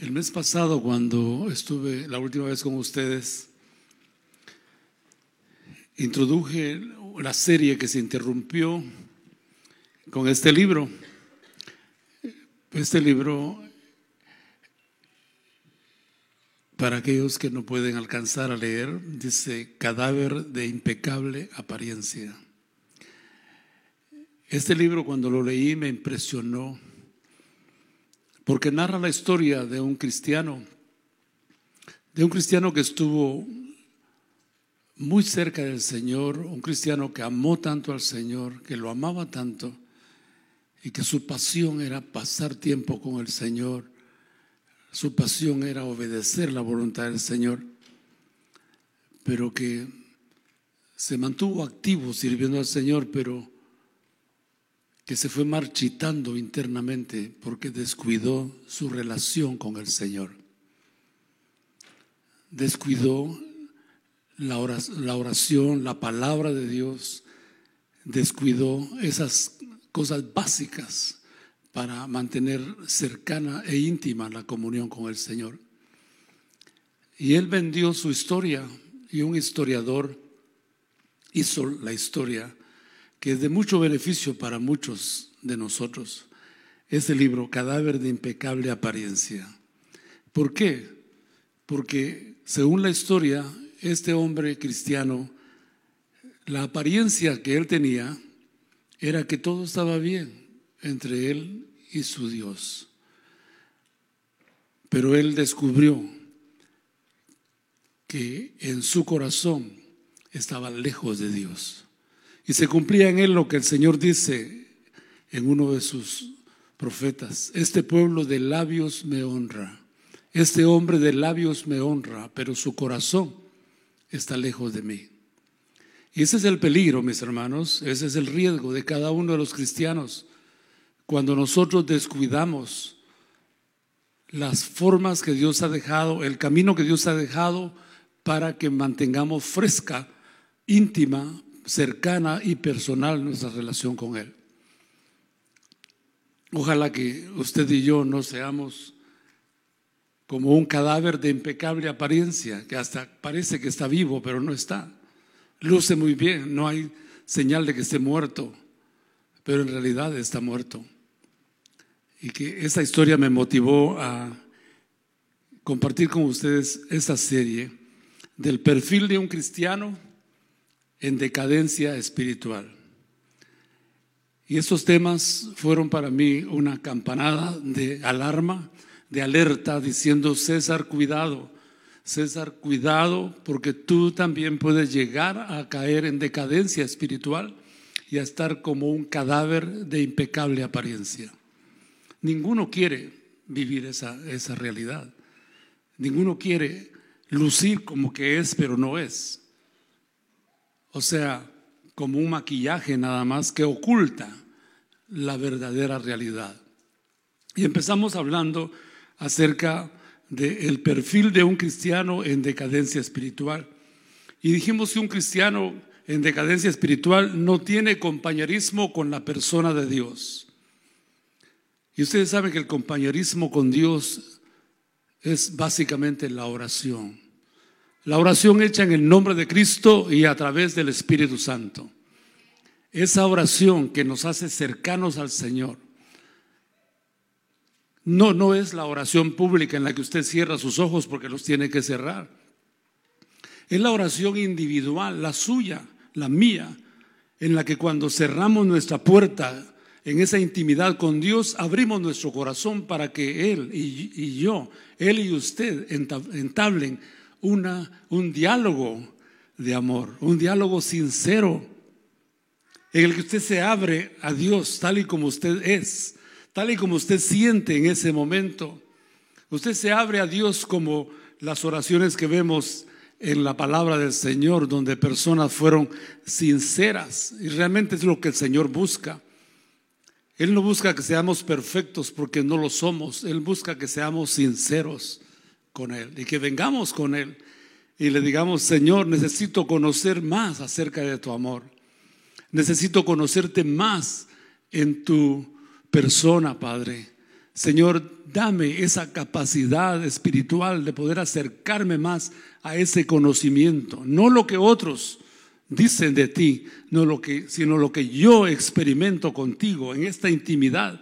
El mes pasado, cuando estuve la última vez con ustedes, introduje la serie que se interrumpió con este libro. Este libro, para aquellos que no pueden alcanzar a leer, dice Cadáver de impecable apariencia. Este libro cuando lo leí me impresionó porque narra la historia de un cristiano, de un cristiano que estuvo muy cerca del Señor, un cristiano que amó tanto al Señor, que lo amaba tanto y que su pasión era pasar tiempo con el Señor, su pasión era obedecer la voluntad del Señor, pero que se mantuvo activo sirviendo al Señor, pero que se fue marchitando internamente porque descuidó su relación con el Señor. Descuidó la oración, la palabra de Dios, descuidó esas cosas básicas para mantener cercana e íntima la comunión con el Señor. Y él vendió su historia y un historiador hizo la historia que es de mucho beneficio para muchos de nosotros, es el libro Cadáver de impecable apariencia. ¿Por qué? Porque según la historia, este hombre cristiano, la apariencia que él tenía era que todo estaba bien entre él y su Dios. Pero él descubrió que en su corazón estaba lejos de Dios. Y se cumplía en él lo que el Señor dice en uno de sus profetas. Este pueblo de labios me honra. Este hombre de labios me honra, pero su corazón está lejos de mí. Y ese es el peligro, mis hermanos, ese es el riesgo de cada uno de los cristianos. Cuando nosotros descuidamos las formas que Dios ha dejado, el camino que Dios ha dejado para que mantengamos fresca, íntima, cercana y personal nuestra relación con Él. Ojalá que usted y yo no seamos como un cadáver de impecable apariencia, que hasta parece que está vivo, pero no está. Luce muy bien, no hay señal de que esté muerto, pero en realidad está muerto. Y que esa historia me motivó a compartir con ustedes esta serie del perfil de un cristiano en decadencia espiritual. Y estos temas fueron para mí una campanada de alarma, de alerta, diciendo, César, cuidado, César, cuidado, porque tú también puedes llegar a caer en decadencia espiritual y a estar como un cadáver de impecable apariencia. Ninguno quiere vivir esa, esa realidad. Ninguno quiere lucir como que es, pero no es. O sea, como un maquillaje nada más que oculta la verdadera realidad. Y empezamos hablando acerca del perfil de un cristiano en decadencia espiritual. Y dijimos que un cristiano en decadencia espiritual no tiene compañerismo con la persona de Dios. Y ustedes saben que el compañerismo con Dios es básicamente la oración. La oración hecha en el nombre de Cristo y a través del Espíritu Santo. Esa oración que nos hace cercanos al Señor. No, no es la oración pública en la que usted cierra sus ojos porque los tiene que cerrar. Es la oración individual, la suya, la mía, en la que cuando cerramos nuestra puerta en esa intimidad con Dios, abrimos nuestro corazón para que Él y, y yo, Él y usted entablen una, un diálogo de amor, un diálogo sincero, en el que usted se abre a Dios tal y como usted es, tal y como usted siente en ese momento. Usted se abre a Dios como las oraciones que vemos en la palabra del Señor, donde personas fueron sinceras, y realmente es lo que el Señor busca. Él no busca que seamos perfectos porque no lo somos, Él busca que seamos sinceros con Él y que vengamos con Él y le digamos, Señor, necesito conocer más acerca de tu amor. Necesito conocerte más en tu persona, Padre. Señor, dame esa capacidad espiritual de poder acercarme más a ese conocimiento, no lo que otros dicen de ti, no lo que, sino lo que yo experimento contigo en esta intimidad.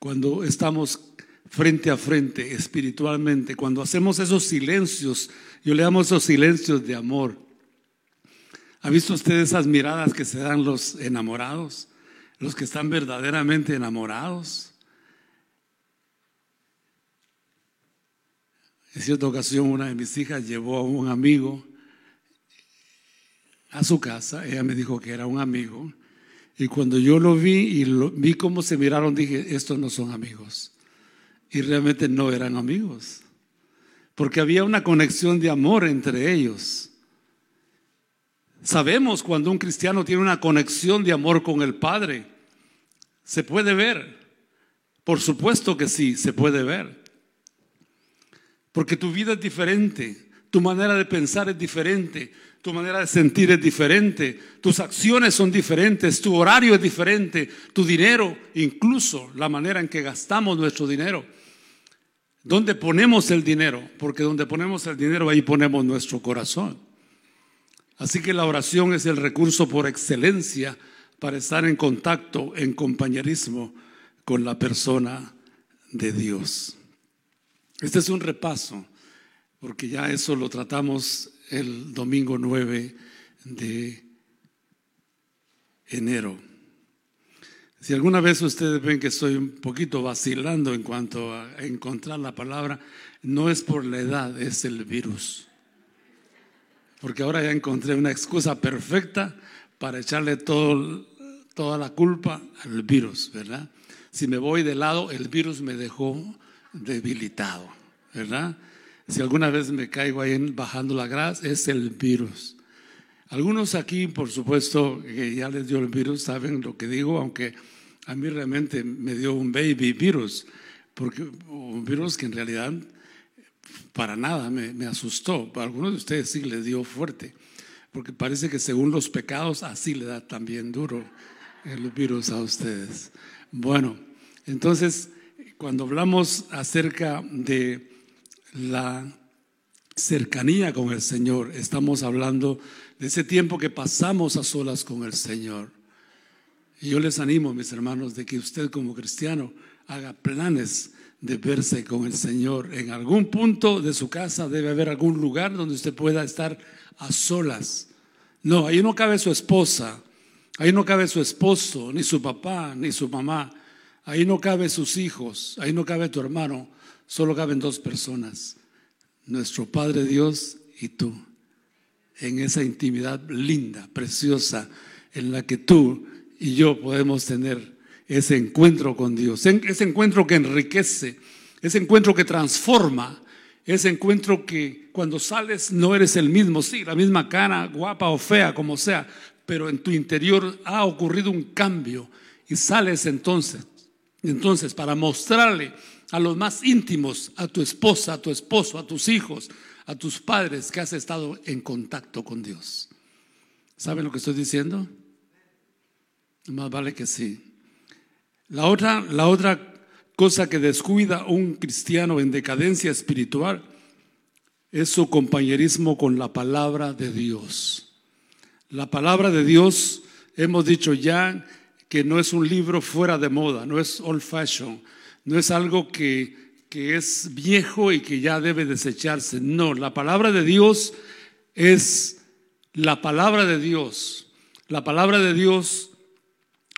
Cuando estamos frente a frente espiritualmente, cuando hacemos esos silencios, yo le llamo esos silencios de amor. ¿Ha visto usted esas miradas que se dan los enamorados? Los que están verdaderamente enamorados. En cierta ocasión una de mis hijas llevó a un amigo a su casa, ella me dijo que era un amigo, y cuando yo lo vi y vi cómo se miraron, dije, estos no son amigos. Y realmente no eran amigos, porque había una conexión de amor entre ellos. Sabemos cuando un cristiano tiene una conexión de amor con el Padre. Se puede ver. Por supuesto que sí, se puede ver. Porque tu vida es diferente, tu manera de pensar es diferente, tu manera de sentir es diferente, tus acciones son diferentes, tu horario es diferente, tu dinero, incluso la manera en que gastamos nuestro dinero. ¿Dónde ponemos el dinero? Porque donde ponemos el dinero, ahí ponemos nuestro corazón. Así que la oración es el recurso por excelencia para estar en contacto, en compañerismo con la persona de Dios. Este es un repaso, porque ya eso lo tratamos el domingo 9 de enero. Si alguna vez ustedes ven que estoy un poquito vacilando en cuanto a encontrar la palabra, no es por la edad, es el virus. Porque ahora ya encontré una excusa perfecta para echarle todo, toda la culpa al virus, ¿verdad? Si me voy de lado, el virus me dejó debilitado, ¿verdad? Si alguna vez me caigo ahí bajando la grasa, es el virus. Algunos aquí, por supuesto, que ya les dio el virus, saben lo que digo, aunque a mí realmente me dio un baby virus, porque un virus que en realidad para nada me, asustó. Para algunos de ustedes sí les dio fuerte, porque parece que según los pecados así le da también duro el virus a ustedes. Bueno, entonces cuando hablamos acerca de la cercanía con el Señor, estamos hablando de ese tiempo que pasamos a solas con el Señor. Y yo les animo, mis hermanos, de que usted como cristiano haga planes de verse con el Señor. En algún punto de su casa debe haber algún lugar donde usted pueda estar a solas. No, ahí no cabe su esposa, ahí no cabe su esposo, ni su papá, ni su mamá. Ahí no cabe sus hijos, ahí no cabe tu hermano, solo caben dos personas, nuestro Padre Dios y tú, en esa intimidad linda, preciosa, en la que tú y yo podemos tener ese encuentro con Dios, ese encuentro que enriquece, ese encuentro que transforma, ese encuentro que cuando sales no eres el mismo, sí, la misma cara, guapa o fea, como sea, pero en tu interior ha ocurrido un cambio y sales entonces entonces, para mostrarle a los más íntimos, a tu esposa, a tu esposo, a tus hijos, a tus padres, que has estado en contacto con Dios. ¿Saben lo que estoy diciendo? Más vale que sí. La otra, la otra cosa que descuida un cristiano en decadencia espiritual es su compañerismo con la palabra de Dios. La palabra de Dios, hemos dicho ya, que no es un libro fuera de moda, no es old fashion, no es algo que, es viejo y que ya debe desecharse. No, la palabra de Dios es la palabra de Dios. La palabra de Dios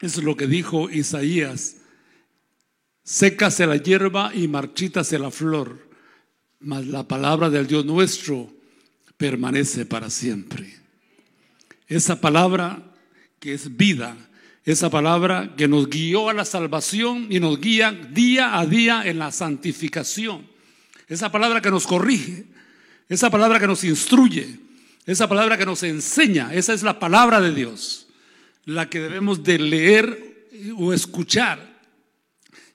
es lo que dijo Isaías. Sécase la hierba y marchítase la flor, mas la palabra del Dios nuestro permanece para siempre. Esa palabra que es vida, esa palabra que nos guió a la salvación y nos guía día a día en la santificación. Esa palabra que nos corrige, esa palabra que nos instruye, esa palabra que nos enseña, esa es la palabra de Dios, la que debemos de leer o escuchar.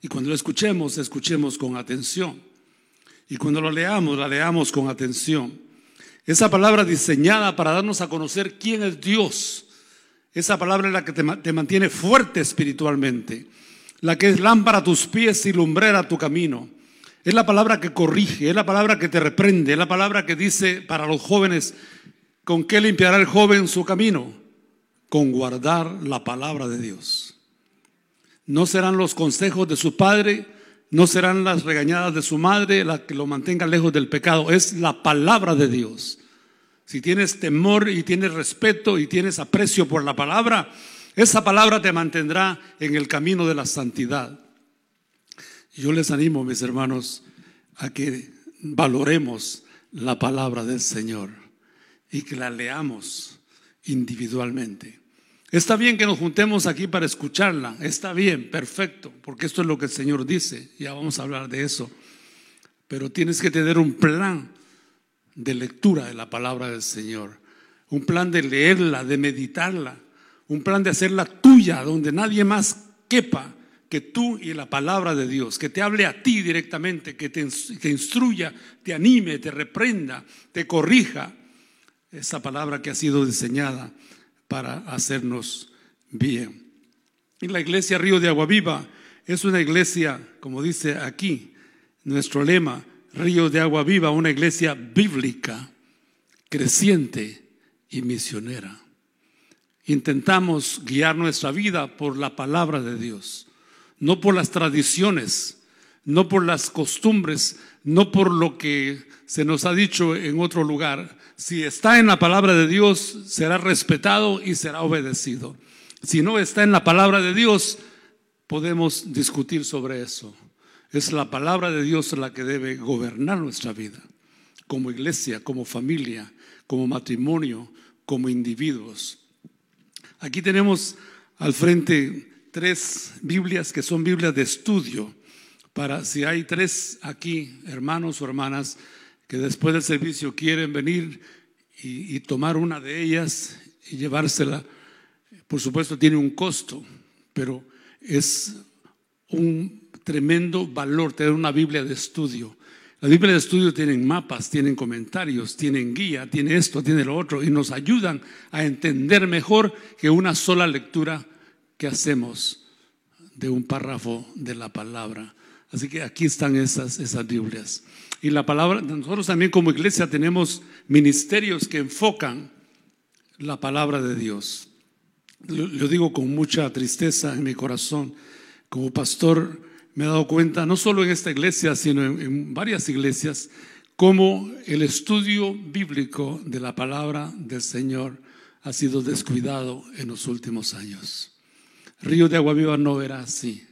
Y cuando lo escuchemos, escuchemos con atención. Y cuando lo leamos, la leamos con atención. Esa palabra diseñada para darnos a conocer quién es Dios esa palabra es la que te, mantiene fuerte espiritualmente. la que es lámpara a tus pies y lumbrera a tu camino. Es la palabra que corrige, es la palabra que te reprende, es la palabra que dice para los jóvenes, ¿con qué limpiará el joven su camino? Con guardar la palabra de Dios. No serán los consejos de su padre, no serán las regañadas de su madre las que lo mantengan lejos del pecado, es la palabra de Dios. Si tienes temor y tienes respeto y tienes aprecio por la palabra, esa palabra te mantendrá en el camino de la santidad. Yo les animo, mis hermanos, a que valoremos la palabra del Señor y que la leamos individualmente. Está bien que nos juntemos aquí para escucharla, está bien, perfecto, porque esto es lo que el Señor dice, ya vamos a hablar de eso, pero tienes que tener un plan de lectura de la palabra del Señor, un plan de leerla, de meditarla, un plan de hacerla tuya, donde nadie más quepa que tú y la palabra de Dios, que te hable a ti directamente, que te, instruya, te anime, te reprenda, te corrija, esa palabra que ha sido diseñada para hacernos bien. Y la iglesia Río de Agua Viva es una iglesia, como dice aquí nuestro lema, Río de Agua Viva, una iglesia bíblica, creciente y misionera. Intentamos guiar nuestra vida por la palabra de Dios, no por las tradiciones, no por las costumbres, no por lo que se nos ha dicho en otro lugar. Si está en la palabra de Dios, será respetado y será obedecido. Si no está en la palabra de Dios, podemos discutir sobre eso. Es la palabra de Dios la que debe gobernar nuestra vida, como iglesia, como familia, como matrimonio, como individuos. Aquí tenemos al frente tres Biblias que son Biblias de estudio. Para si hay tres aquí, hermanos o hermanas, que después del servicio quieren venir y, tomar una de ellas y llevársela, por supuesto tiene un costo, pero es un tremendo valor tener una Biblia de estudio. La Biblia de estudio tienen mapas, tienen comentarios, tienen guía, tiene esto, tiene lo otro, y nos ayudan a entender mejor que una sola lectura que hacemos de un párrafo de la palabra. Así que aquí están esas, esas Biblias. Y la palabra, nosotros también como iglesia tenemos ministerios que enfocan la palabra de Dios. Lo, digo con mucha tristeza en mi corazón. Como pastor, me he dado cuenta, no solo en esta iglesia, sino en, varias iglesias, cómo el estudio bíblico de la palabra del Señor ha sido descuidado en los últimos años. Río de Agua Viva no era así.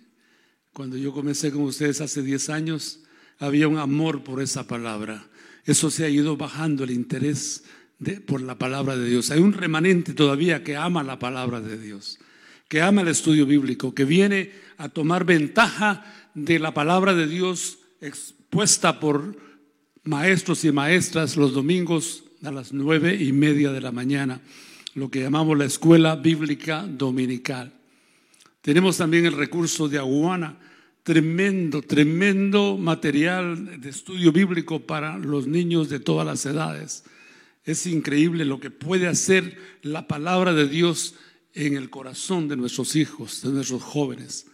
Cuando yo comencé con ustedes hace 10 años, había un amor por esa palabra. Eso se ha ido bajando el interés por la palabra de Dios. Hay un remanente todavía que ama la palabra de Dios que ama el estudio bíblico, que viene a tomar ventaja de la palabra de Dios expuesta por maestros y maestras los domingos a las nueve y media de la mañana, lo que llamamos la escuela bíblica dominical. Tenemos también el recurso de Aguana, tremendo, tremendo material de estudio bíblico para los niños de todas las edades. Es increíble lo que puede hacer la palabra de Dios en el corazón de nuestros hijos, de nuestros jóvenes.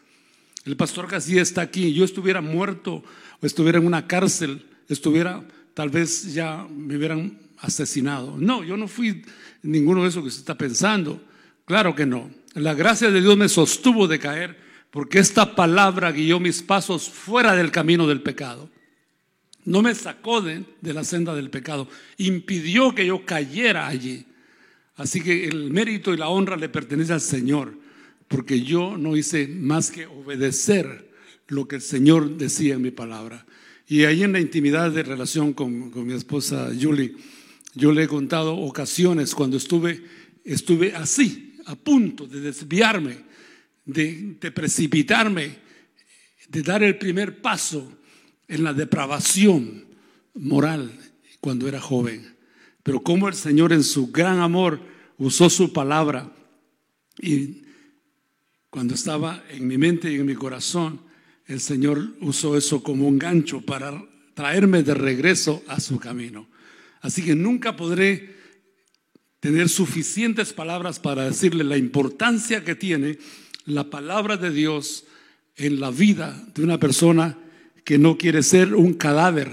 El pastor Casilla está aquí. Yo estuviera muerto o estuviera en una cárcel, estuviera, tal vez ya me hubieran asesinado. No, yo no fui ninguno de esos que usted está pensando. Claro que no. La gracia de Dios me sostuvo de caer porque esta palabra guió mis pasos fuera del camino del pecado. No me sacó de, de la senda del pecado, impidió que yo cayera allí. Así que el mérito y la honra le pertenece al Señor, porque yo no hice más que obedecer lo que el Señor decía en mi palabra. Y ahí en la intimidad de relación con, mi esposa Julie, yo le he contado ocasiones cuando estuve, estuve así, a punto de desviarme, de, de precipitarme, de dar el primer paso en la depravación moral cuando era joven. Pero como el Señor en su gran amor usó su palabra y cuando estaba en mi mente y en mi corazón, el Señor usó eso como un gancho para traerme de regreso a su camino. Así que nunca podré tener suficientes palabras para decirle la importancia que tiene la palabra de Dios en la vida de una persona que no quiere ser un cadáver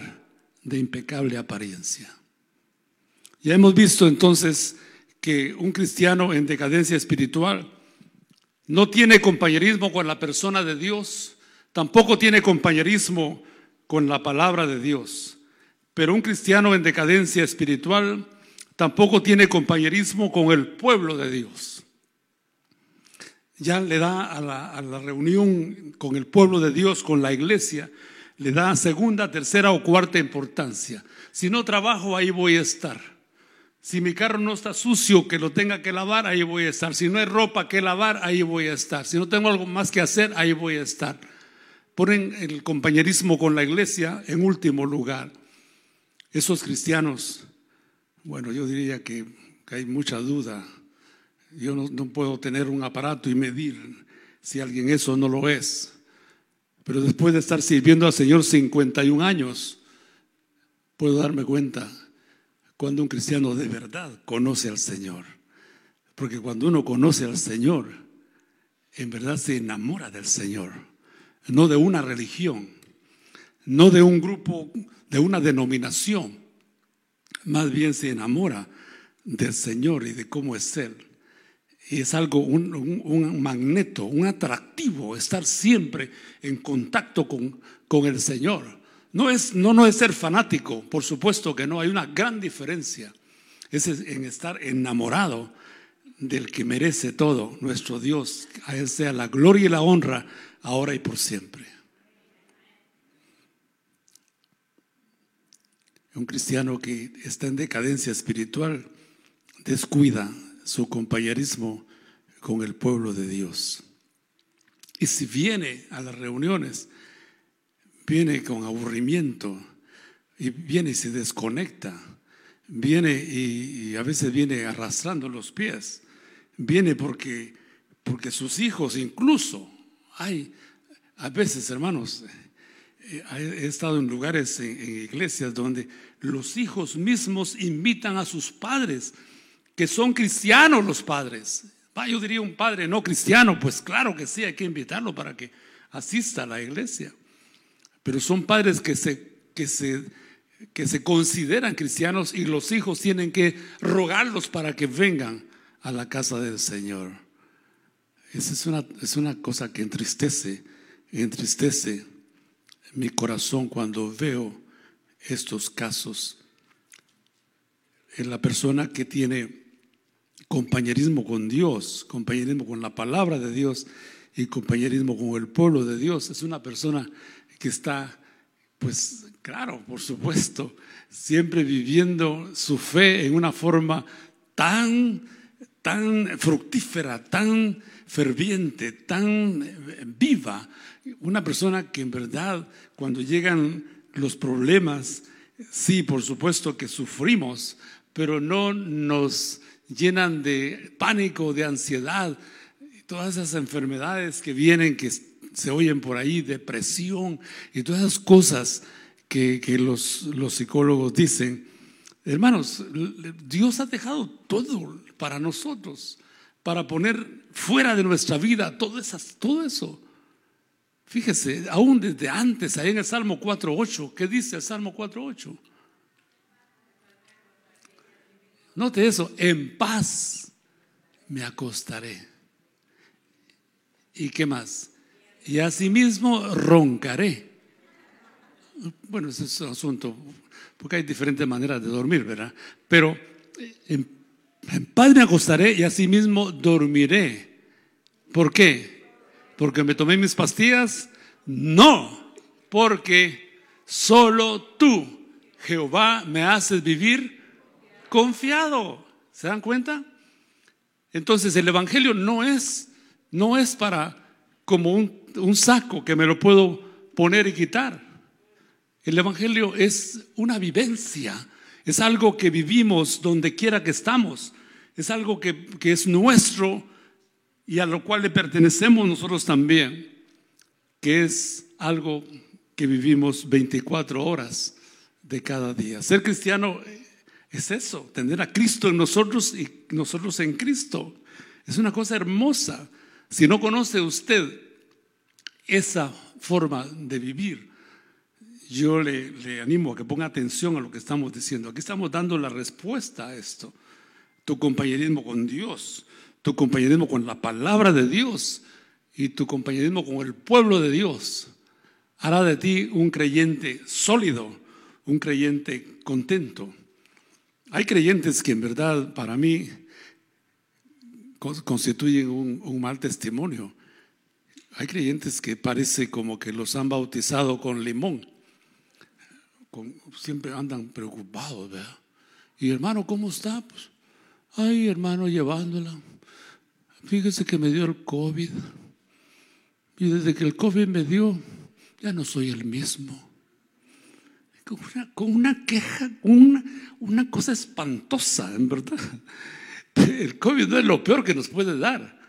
de impecable apariencia. Ya hemos visto entonces que un cristiano en decadencia espiritual no tiene compañerismo con la persona de Dios, tampoco tiene compañerismo con la palabra de Dios. Pero un cristiano en decadencia espiritual tampoco tiene compañerismo con el pueblo de Dios. Ya le da a la, reunión con el pueblo de Dios, con la iglesia, le da segunda, tercera o cuarta importancia. Si no trabajo, ahí voy a estar. Si mi carro no está sucio, que lo tenga que lavar, ahí voy a estar. Si no hay ropa que lavar, ahí voy a estar. Si no tengo algo más que hacer, ahí voy a estar. Ponen el compañerismo con la iglesia en último lugar. Esos cristianos, bueno, yo diría que, hay mucha duda. Yo no, no puedo tener un aparato y medir si alguien eso no lo es. Pero después de estar sirviendo al Señor 51 años, puedo darme cuenta cuando un cristiano de verdad conoce al Señor. Porque cuando uno conoce al Señor, en verdad se enamora del Señor, no de una religión, no de un grupo de una denominación, más bien se enamora del Señor y de cómo es Él. Y es algo, un, magneto, un atractivo, estar siempre en contacto con, con el Señor. No es, no, no es ser fanático, por supuesto que no, hay una gran diferencia. Es en estar enamorado del que merece todo, nuestro Dios. A Él sea la gloria y la honra, ahora y por siempre. Un cristiano que está en decadencia espiritual descuida su compañerismo con el pueblo de Dios. Y si viene a las reuniones, viene con aburrimiento y viene y se desconecta, viene y, a veces viene arrastrando los pies, viene porque, porque sus hijos incluso, hay, a veces hermanos, eh, he estado en lugares, en, iglesias, donde los hijos mismos invitan a sus padres, que son cristianos los padres. yo diría un padre no cristiano, pues claro que sí, hay que invitarlo para que asista a la iglesia. Pero son padres que se, que se, que se consideran cristianos y los hijos tienen que rogarlos para que vengan a la casa del Señor. Esa es una, es una cosa que entristece, entristece mi corazón cuando veo estos casos. En la persona que tiene compañerismo con Dios, compañerismo con la palabra de Dios y compañerismo con el pueblo de Dios, es una persona que está, pues claro, por supuesto, siempre viviendo su fe en una forma tan, tan fructífera, tan ferviente, tan viva, una persona que en verdad cuando llegan los problemas, sí, por supuesto que sufrimos, pero no nos llenan de pánico, de ansiedad, todas esas enfermedades que vienen, que se oyen por ahí, depresión y todas esas cosas que, los, los psicólogos dicen. Hermanos, Dios ha dejado todo para nosotros, para poner fuera de nuestra vida todo, esas, todo eso. Fíjese, aún desde antes, ahí en el Salmo 4.8, ¿qué dice el Salmo 4.8? Note eso, en paz me acostaré. ¿Y qué más? Y asimismo roncaré. Bueno, ese es un asunto, porque hay diferentes maneras de dormir, ¿verdad? Pero en, en paz me acostaré y asimismo dormiré. ¿Por qué? porque me tomé mis pastillas, no, porque solo tú, Jehová, me haces vivir confiado. ¿Se dan cuenta? Entonces el Evangelio no es, no es para como un, un saco que me lo puedo poner y quitar. El Evangelio es una vivencia, es algo que vivimos donde quiera que estamos, es algo que, que es nuestro y a lo cual le pertenecemos nosotros también, que es algo que vivimos 24 horas de cada día. Ser cristiano es eso, tener a Cristo en nosotros y nosotros en Cristo. Es una cosa hermosa. Si no conoce usted esa forma de vivir, yo le, animo a que ponga atención a lo que estamos diciendo. Aquí estamos dando la respuesta a esto. Tu compañerismo con Dios, tu compañerismo con la palabra de Dios y tu compañerismo con el pueblo de Dios hará de ti un creyente sólido, un creyente contento. Hay creyentes que en verdad para mí constituyen un, mal testimonio. Hay creyentes que parece como que los han bautizado con limón. siempre andan preocupados, ¿verdad? Y hermano, ¿cómo está? Pues, ay, hermano, llevándola. Fíjese que me dio el COVID. Y desde que el COVID me dio, ya no soy el mismo. Con una, queja, una, una cosa espantosa, en verdad. El COVID no es lo peor que nos puede dar.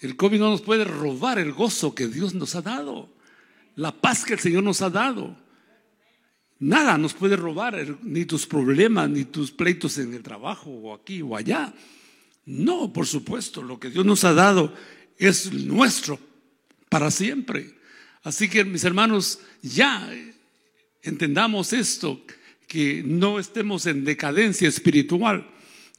El COVID no nos puede robar el gozo que Dios nos ha dado, la paz que el Señor nos ha dado. Nada nos puede robar, ni tus problemas, ni tus pleitos en el trabajo, o aquí o allá. No, por supuesto, lo que Dios nos ha dado es nuestro para siempre. Así que mis hermanos, ya entendamos esto, que no estemos en decadencia espiritual,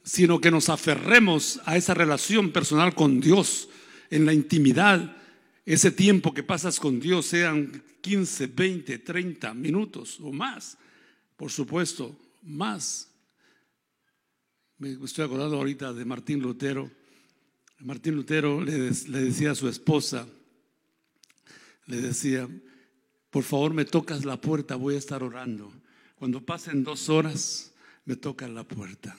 sino que nos aferremos a esa relación personal con Dios, en la intimidad, ese tiempo que pasas con Dios, sean 15, 20, 30 minutos o más, por supuesto, más. Me estoy acordando ahorita de Martín Lutero. Martín Lutero le, decía a su esposa, le decía, por favor me tocas la puerta, voy a estar orando. Cuando pasen dos horas, me tocan la puerta.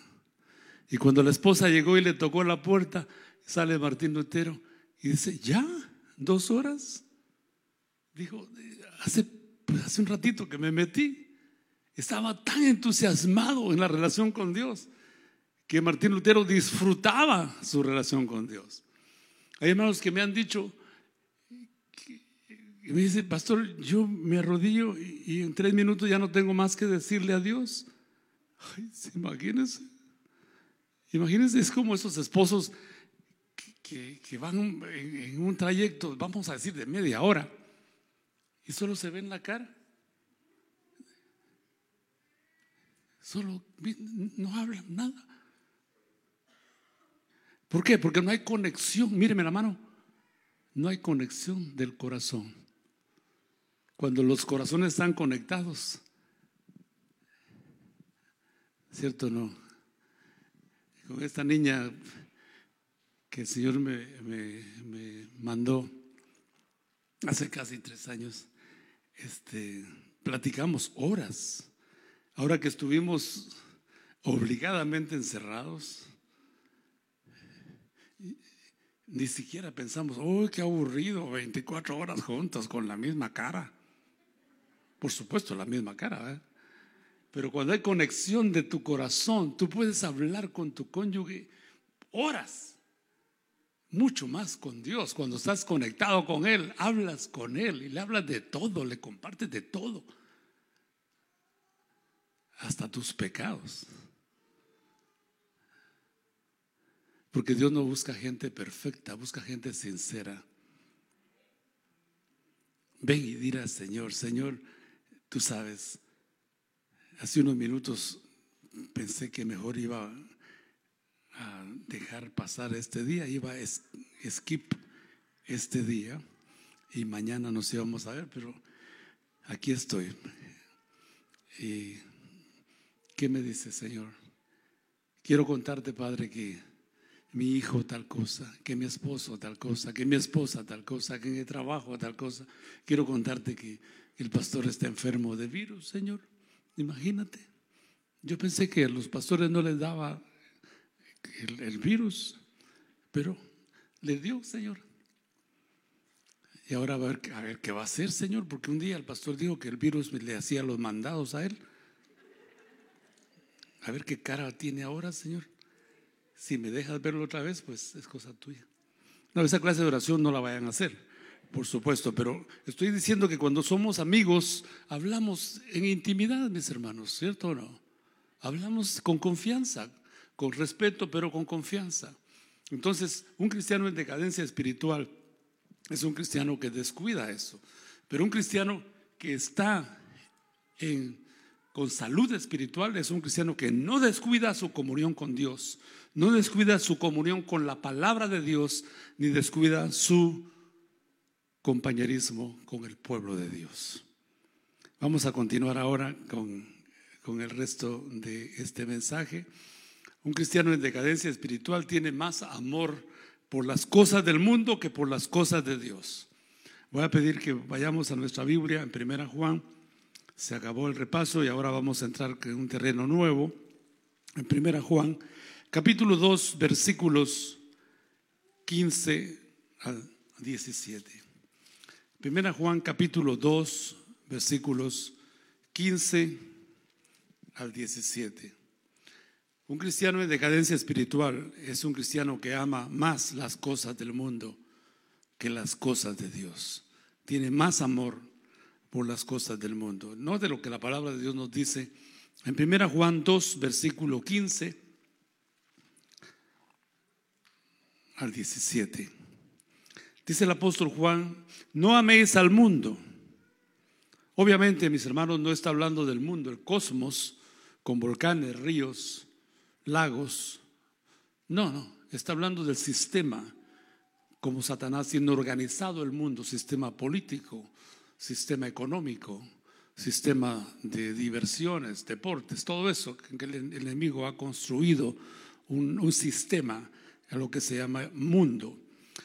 Y cuando la esposa llegó y le tocó la puerta, sale Martín Lutero y dice, ¿ya? ¿Dos horas? Dijo, hace, hace un ratito que me metí. Estaba tan entusiasmado en la relación con Dios que Martín Lutero disfrutaba su relación con Dios. Hay hermanos que me han dicho, y me dice, pastor, yo me arrodillo y, en tres minutos ya no tengo más que decirle a Dios. Ay, imagínense. Imagínense, es como esos esposos que, van en, un trayecto, vamos a decir, de media hora, y solo se ven la cara. Solo no hablan nada. ¿Por qué? Porque no hay conexión. Míreme la mano. No hay conexión del corazón cuando los corazones están conectados. ¿Cierto o no? Esta niña que el Señor me, me, mandó hace casi tres años, este, platicamos horas. Ahora que estuvimos obligadamente encerrados, ni siquiera pensamos, uy, qué aburrido, 24 horas juntos con la misma cara. Por supuesto, la misma cara. ¿eh? Pero cuando hay conexión de tu corazón, tú puedes hablar con tu cónyuge horas. Mucho más con Dios. Cuando estás conectado con Él, hablas con Él y le hablas de todo, le compartes de todo. Hasta tus pecados. Porque Dios no busca gente perfecta, busca gente sincera. Ven y dirá, Señor, Señor, Tú sabes, hace unos minutos pensé que mejor iba a dejar pasar este día, iba a skip este día y mañana nos íbamos a ver, pero aquí estoy. ¿Y qué me dice, Señor? Quiero contarte, Padre, que mi hijo tal cosa, que mi esposo tal cosa, que mi esposa tal cosa, que en el trabajo tal cosa. Quiero contarte que el pastor está enfermo de virus, Señor. Imagínate. Yo pensé que a los pastores no les daba el, virus, pero le dio, Señor. Y ahora a ver, a ver qué va a hacer, Señor, porque un día el pastor dijo que el virus le hacía los mandados a él. A ver qué cara tiene ahora, Señor. Si me dejas verlo otra vez, pues es cosa tuya. No, esa clase de oración no la vayan a hacer. Por supuesto, pero estoy diciendo que cuando somos amigos, hablamos en intimidad, mis hermanos, ¿cierto o no? Hablamos con confianza, con respeto, pero con confianza. Entonces, un cristiano en decadencia espiritual es un cristiano que descuida eso. Pero un cristiano que está con salud espiritual es un cristiano que no descuida su comunión con Dios, no descuida su comunión con la palabra de Dios, ni descuida su compañerismo con el pueblo de Dios. Vamos a continuar ahora con, con el resto de este mensaje. Un cristiano en decadencia espiritual tiene más amor por las cosas del mundo que por las cosas de Dios. Voy a pedir que vayamos a nuestra Biblia en Primera Juan. Se acabó el repaso y ahora vamos a entrar en un terreno nuevo. En Primera Juan, capítulo 2, versículos 15 al 17. Primera Juan, capítulo 2, versículos 15 al 17. Un cristiano en decadencia espiritual es un cristiano que ama más las cosas del mundo que las cosas de Dios. Tiene más amor por las cosas del mundo. No de lo que la palabra de Dios nos dice en 1 Juan 2, versículo 15 al 17. Dice el apóstol Juan, no améis al mundo. Obviamente, mis hermanos, no está hablando del mundo, el cosmos, con volcanes, ríos, lagos. No, no, está hablando del sistema, como Satanás tiene organizado el mundo, sistema político, sistema económico, sistema de diversiones, deportes, todo eso que el enemigo ha construido un, sistema a lo que se llama mundo.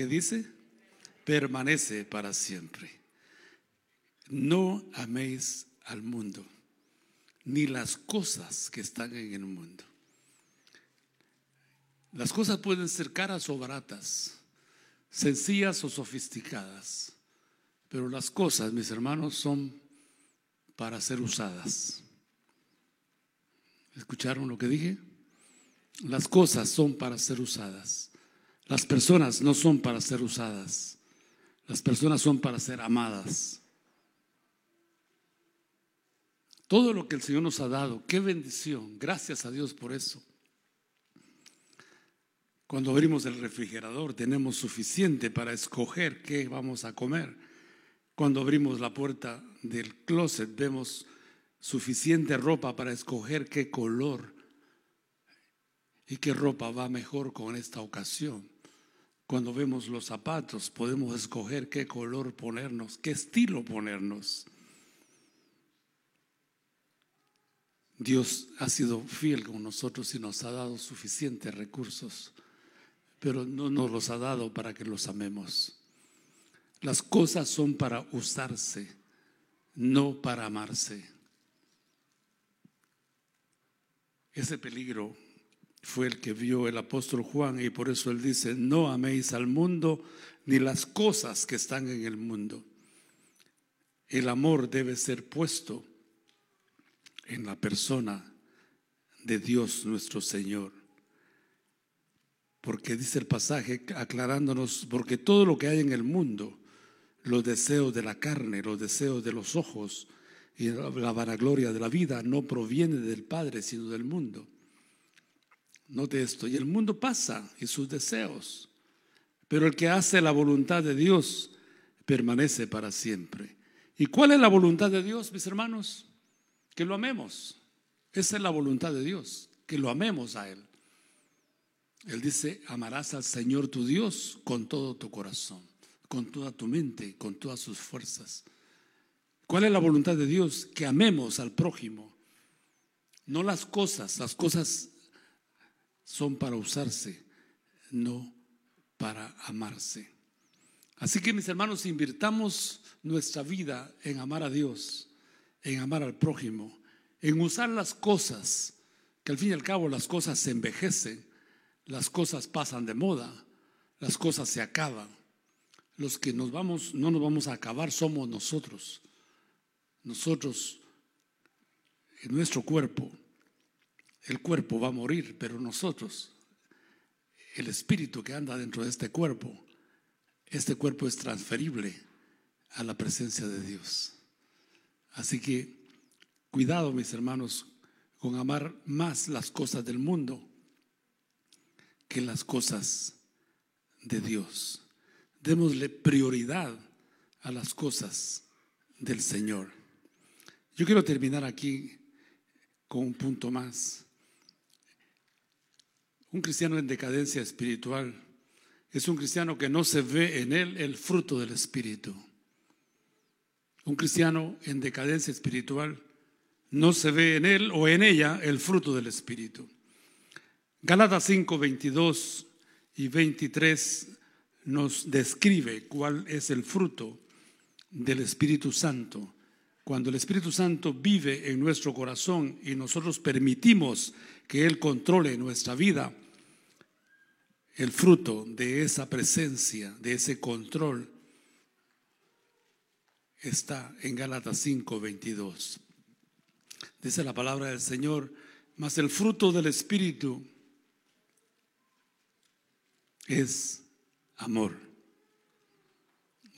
¿qué dice? Permanece para siempre. No améis al mundo, ni las cosas que están en el mundo. Las cosas pueden ser caras o baratas, sencillas o sofisticadas, pero las cosas, mis hermanos, son para ser usadas. ¿Escucharon lo que dije? Las cosas son para ser usadas. Las personas no son para ser usadas. Las personas son para ser amadas. Todo lo que el Señor nos ha dado, qué bendición. Gracias a Dios por eso. Cuando abrimos el refrigerador tenemos suficiente para escoger qué vamos a comer. Cuando abrimos la puerta del closet vemos suficiente ropa para escoger qué color y qué ropa va mejor con esta ocasión. Cuando vemos los zapatos podemos escoger qué color ponernos, qué estilo ponernos. Dios ha sido fiel con nosotros y nos ha dado suficientes recursos pero no nos los ha dado para que los amemos. Las cosas son para usarse, no para amarse. Ese peligro fue el que vio el apóstol Juan y por eso él dice, no améis al mundo ni las cosas que están en el mundo. El amor debe ser puesto en la persona de Dios nuestro Señor. Porque dice el pasaje aclarándonos, porque todo lo que hay en el mundo, los deseos de la carne, los deseos de los ojos y la vanagloria de la vida no proviene del Padre, sino del mundo. Note esto, y el mundo pasa y sus deseos, pero el que hace la voluntad de Dios permanece para siempre. ¿Y cuál es la voluntad de Dios, mis hermanos? Que lo amemos. Esa es la voluntad de Dios, que lo amemos a Él. Él dice, amarás al Señor tu Dios con todo tu corazón, con toda tu mente, con todas sus fuerzas. ¿Cuál es la voluntad de Dios? Que amemos al prójimo. No las cosas, las cosas son para usarse, no para amarse. Así que mis hermanos, invirtamos nuestra vida en amar a Dios, en amar al prójimo, en usar las cosas, que al fin y al cabo las cosas se envejecen las cosas pasan de moda, las cosas se acaban, los que nos vamos, no nos vamos a acabar somos nosotros. Nosotros, en nuestro cuerpo, el cuerpo va a morir, pero nosotros, el espíritu que anda dentro de este cuerpo, este cuerpo es transferible a la presencia de Dios. Así que cuidado, mis hermanos, con amar más las cosas del mundo que las cosas de Dios. Démosle prioridad a las cosas del Señor. Yo quiero terminar aquí con un punto más. Un cristiano en decadencia espiritual es un cristiano que no se ve en él el fruto del Espíritu. Un cristiano en decadencia espiritual no se ve en él o en ella el fruto del Espíritu. Galatas 5, 22 y 23 nos describe cuál es el fruto del Espíritu Santo. Cuando el Espíritu Santo vive en nuestro corazón y nosotros permitimos que Él controle nuestra vida, el fruto de esa presencia, de ese control, está en Gálatas 5, 22. Dice la palabra del Señor, mas el fruto del Espíritu es amor,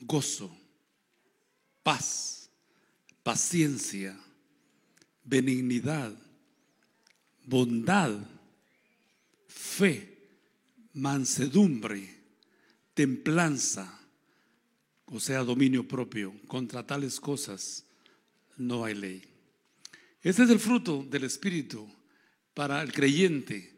gozo, paz, paciencia, benignidad, bondad, fe, mansedumbre, templanza, o sea, dominio propio. Contra tales cosas no hay ley. Este es el fruto del Espíritu para el creyente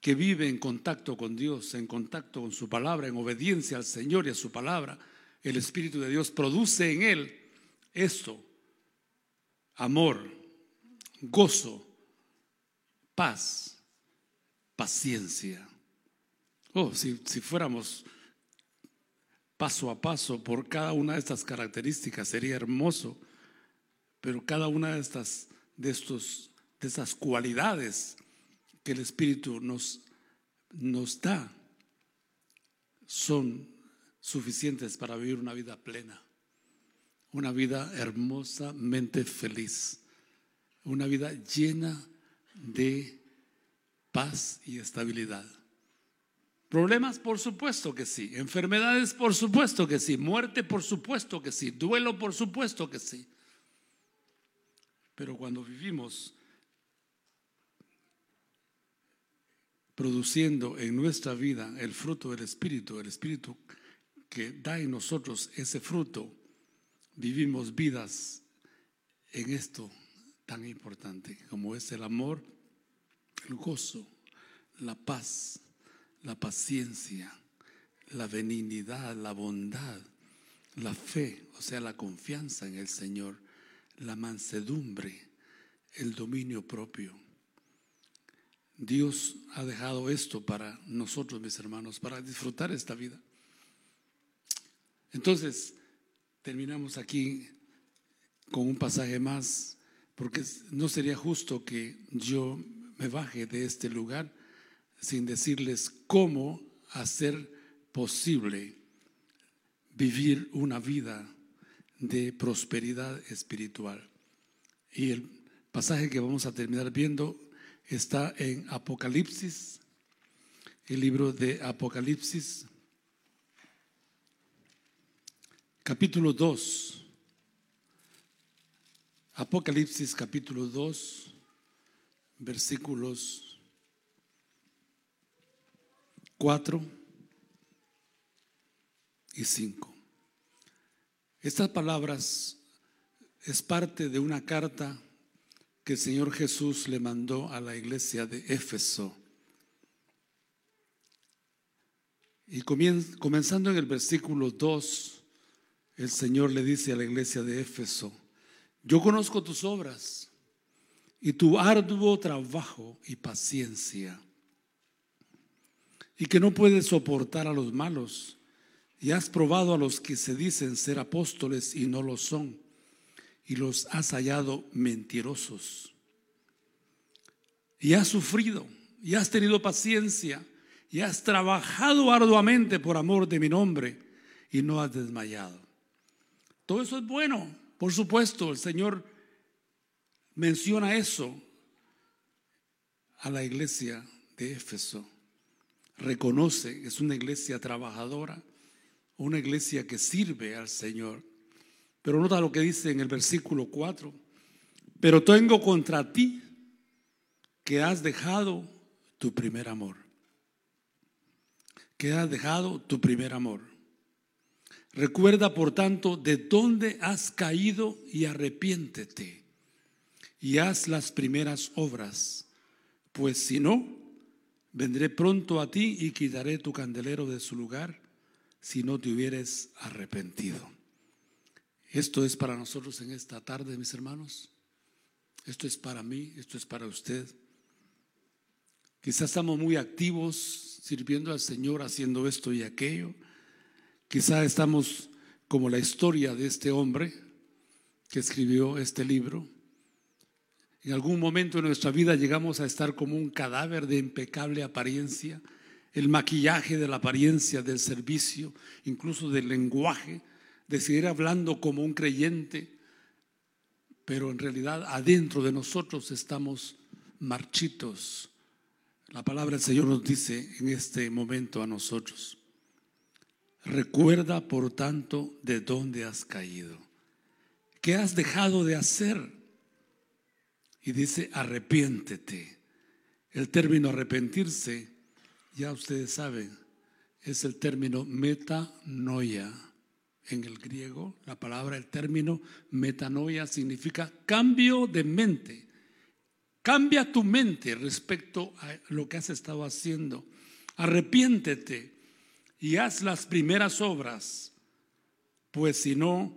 que vive en contacto con Dios, en contacto con su palabra, en obediencia al Señor y a su palabra. El Espíritu de Dios produce en él esto, amor, gozo, paz, paciencia. Oh, si, si fuéramos paso a paso por cada una de estas características sería hermoso, pero cada una de estas de estos de estas cualidades que el Espíritu nos nos da son suficientes para vivir una vida plena, una vida hermosamente feliz, una vida llena de paz y estabilidad. Problemas, por supuesto que sí. Enfermedades, por supuesto que sí. Muerte, por supuesto que sí. Duelo, por supuesto que sí. Pero cuando vivimos produciendo en nuestra vida el fruto del Espíritu, el Espíritu que da en nosotros ese fruto, vivimos vidas en esto tan importante como es el amor, el gozo, la paz, la paciencia, la benignidad, la bondad, la fe, o sea, la confianza en el Señor, la mansedumbre, el dominio propio. Dios ha dejado esto para nosotros, mis hermanos, para disfrutar esta vida. Entonces, terminamos aquí con un pasaje más, porque no sería justo que yo me baje de este lugar sin decirles cómo hacer posible vivir una vida de prosperidad espiritual. Y el pasaje que vamos a terminar viendo está en Apocalipsis, el libro de Apocalipsis, capítulo 2. Apocalipsis capítulo 2, versículos 4 y 5. Estas palabras es parte de una carta que el Señor Jesús le mandó a la iglesia de Éfeso. Y comenzando en el versículo 2, el Señor le dice a la iglesia de Éfeso, yo conozco tus obras y tu arduo trabajo y paciencia y que no puedes soportar a los malos. Y has probado a los que se dicen ser apóstoles y no lo son, y los has hallado mentirosos. Y has sufrido, y has tenido paciencia, y has trabajado arduamente por amor de mi nombre, y no has desmayado. Todo eso es bueno, por supuesto, el Señor menciona eso a la iglesia de Éfeso. Reconoce que es una iglesia trabajadora, una iglesia que sirve al Señor. Pero nota lo que dice en el versículo 4. Pero tengo contra ti que has dejado tu primer amor. Que has dejado tu primer amor. Recuerda, por tanto, de dónde has caído y arrepiéntete y haz las primeras obras, pues si no, vendré pronto a ti y quitaré tu candelero de su lugar si no te hubieres arrepentido. Esto es para nosotros en esta tarde, mis hermanos. Esto es para mí, esto es para usted. Quizás estamos muy activos sirviendo al Señor, haciendo esto y aquello. Quizás estamos como la historia de este hombre que escribió este libro. En algún momento de nuestra vida llegamos a estar como un cadáver de impecable apariencia, el maquillaje de la apariencia, del servicio, incluso del lenguaje, de seguir hablando como un creyente, pero en realidad adentro de nosotros estamos marchitos. La palabra del Señor nos dice en este momento a nosotros, recuerda por tanto de dónde has caído, qué has dejado de hacer y dice arrepiéntete. El término arrepentirse, ya ustedes saben, es el término metanoia. En el griego, la palabra, el término metanoia significa cambio de mente. Cambia tu mente respecto a lo que has estado haciendo. Arrepiéntete y haz las primeras obras, pues si no,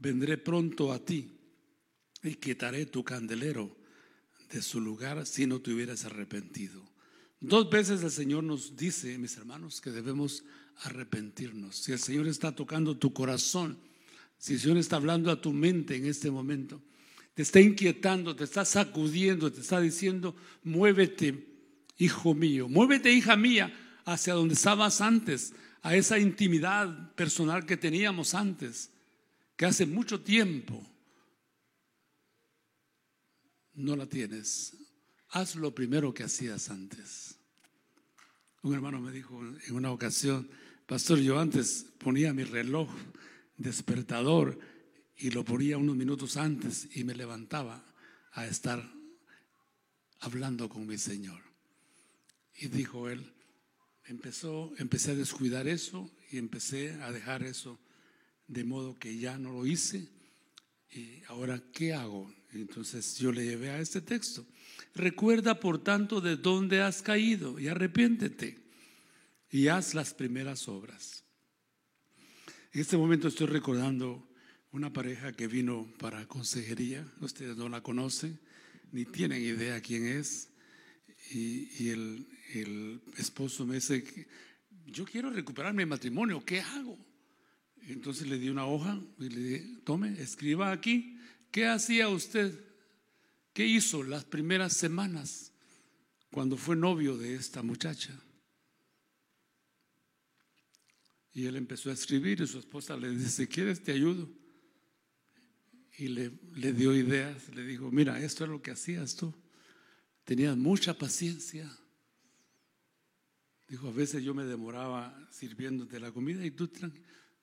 vendré pronto a ti y quitaré tu candelero de su lugar si no te hubieras arrepentido. Dos veces el Señor nos dice, mis hermanos, que debemos arrepentirnos. Si el Señor está tocando tu corazón, si el Señor está hablando a tu mente en este momento, te está inquietando, te está sacudiendo, te está diciendo, muévete, hijo mío, muévete, hija mía, hacia donde estabas antes, a esa intimidad personal que teníamos antes, que hace mucho tiempo no la tienes, haz lo primero que hacías antes. Un hermano me dijo en una ocasión, pastor, yo antes ponía mi reloj despertador y lo ponía unos minutos antes y me levantaba a estar hablando con mi Señor. Y dijo él, empezó, empecé a descuidar eso y empecé a dejar eso de modo que ya no lo hice. Y ahora, ¿qué hago? Entonces yo le llevé a este texto. Recuerda, por tanto, de dónde has caído y arrepiéntete y haz las primeras obras. En este momento estoy recordando una pareja que vino para consejería. Ustedes no la conocen ni tienen idea quién es. Y, el, el, esposo me dice, yo quiero recuperar mi matrimonio, ¿qué hago? Entonces le di una hoja y le dije, tome, escriba aquí ¿Qué hacía usted? ¿Qué hizo las primeras semanas cuando fue novio de esta muchacha? Y él empezó a escribir y su esposa le dice, ¿quieres te ayudo? Y le, le dio ideas, le dijo, mira, esto es lo que hacías tú. Tenías mucha paciencia. Dijo, a veces yo me demoraba sirviéndote la comida y tú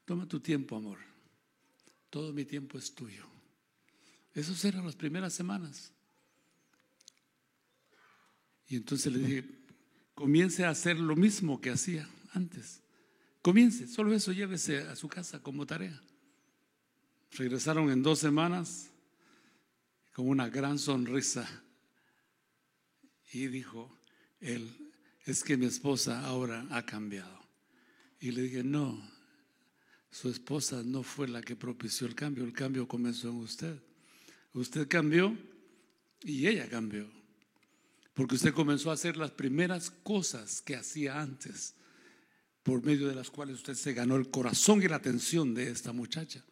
toma tu tiempo, amor. Todo mi tiempo es tuyo. Esas eran las primeras semanas. Y entonces le dije, comience a hacer lo mismo que hacía antes. Comience, solo eso llévese a su casa como tarea. Regresaron en dos semanas con una gran sonrisa. Y dijo, él, es que mi esposa ahora ha cambiado. Y le dije, no, su esposa no fue la que propició el cambio, el cambio comenzó en usted. Usted cambió y ella cambió. Porque usted comenzó a hacer las primeras cosas que hacía antes, por medio de las cuales usted se ganó el corazón y la atención de esta muchacha.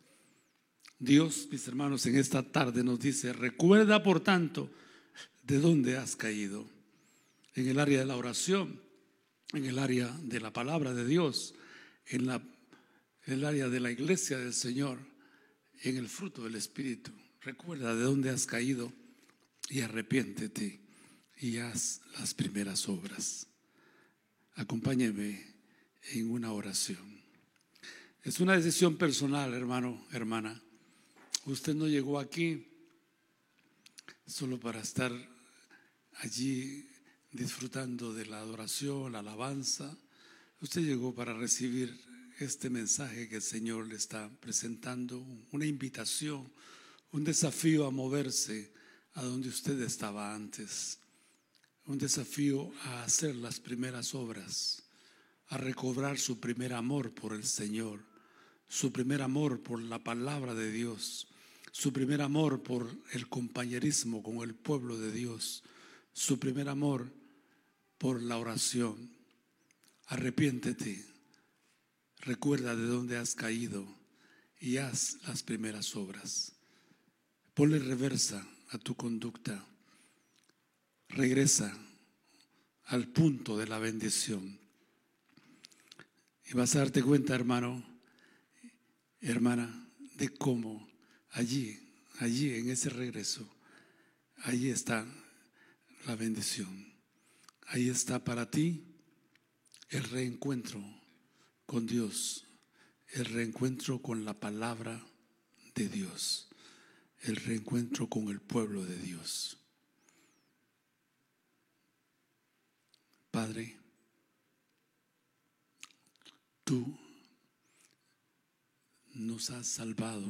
Dios, mis hermanos, en esta tarde nos dice, recuerda por tanto de dónde has caído. En el área de la oración, en el área de la palabra de Dios, en la el área de la iglesia del Señor en el fruto del Espíritu. Recuerda de dónde has caído y arrepiéntete y haz las primeras obras. Acompáñeme en una oración. Es una decisión personal, hermano, hermana. Usted no llegó aquí solo para estar allí disfrutando de la adoración, la alabanza. Usted llegó para recibir este mensaje que el Señor le está presentando, una invitación, un desafío a moverse a donde usted estaba antes, un desafío a hacer las primeras obras, a recobrar su primer amor por el Señor, su primer amor por la palabra de Dios, su primer amor por el compañerismo con el pueblo de Dios, su primer amor por la oración. Arrepiéntete, recuerda de dónde has caído y haz las primeras obras. Ponle reversa a tu conducta. Regresa al punto de la bendición. Y vas a darte cuenta, hermano, hermana, de cómo allí, allí en ese regreso, allí está la bendición. Ahí está para ti el reencuentro con Dios, el reencuentro con la palabra de Dios, el reencuentro con el pueblo de Dios. Padre, tú nos has salvado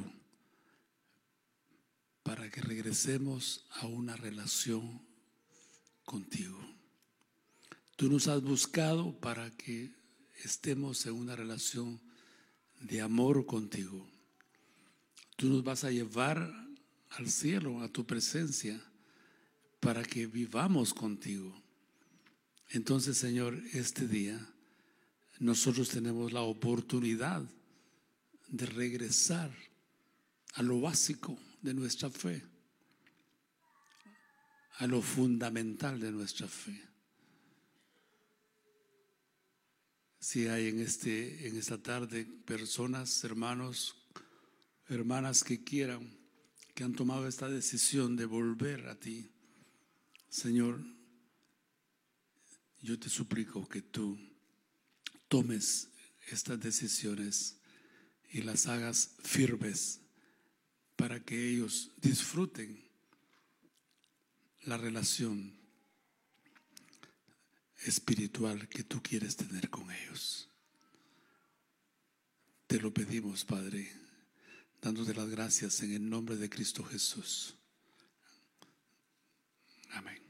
para que regresemos a una relación contigo. Tú nos has buscado para que estemos en una relación de amor contigo. Tú nos vas a llevar al cielo, a tu presencia, para que vivamos contigo. Entonces, Señor, este día nosotros tenemos la oportunidad de regresar a lo básico de nuestra fe, a lo fundamental de nuestra fe. Si hay en, este, en esta tarde personas, hermanos, hermanas que quieran, que han tomado esta decisión de volver a ti, Señor, yo te suplico que tú tomes estas decisiones y las hagas firmes para que ellos disfruten la relación espiritual que tú quieres tener con ellos. Te lo pedimos, Padre, dándote las gracias en el nombre de Cristo Jesús. Amén.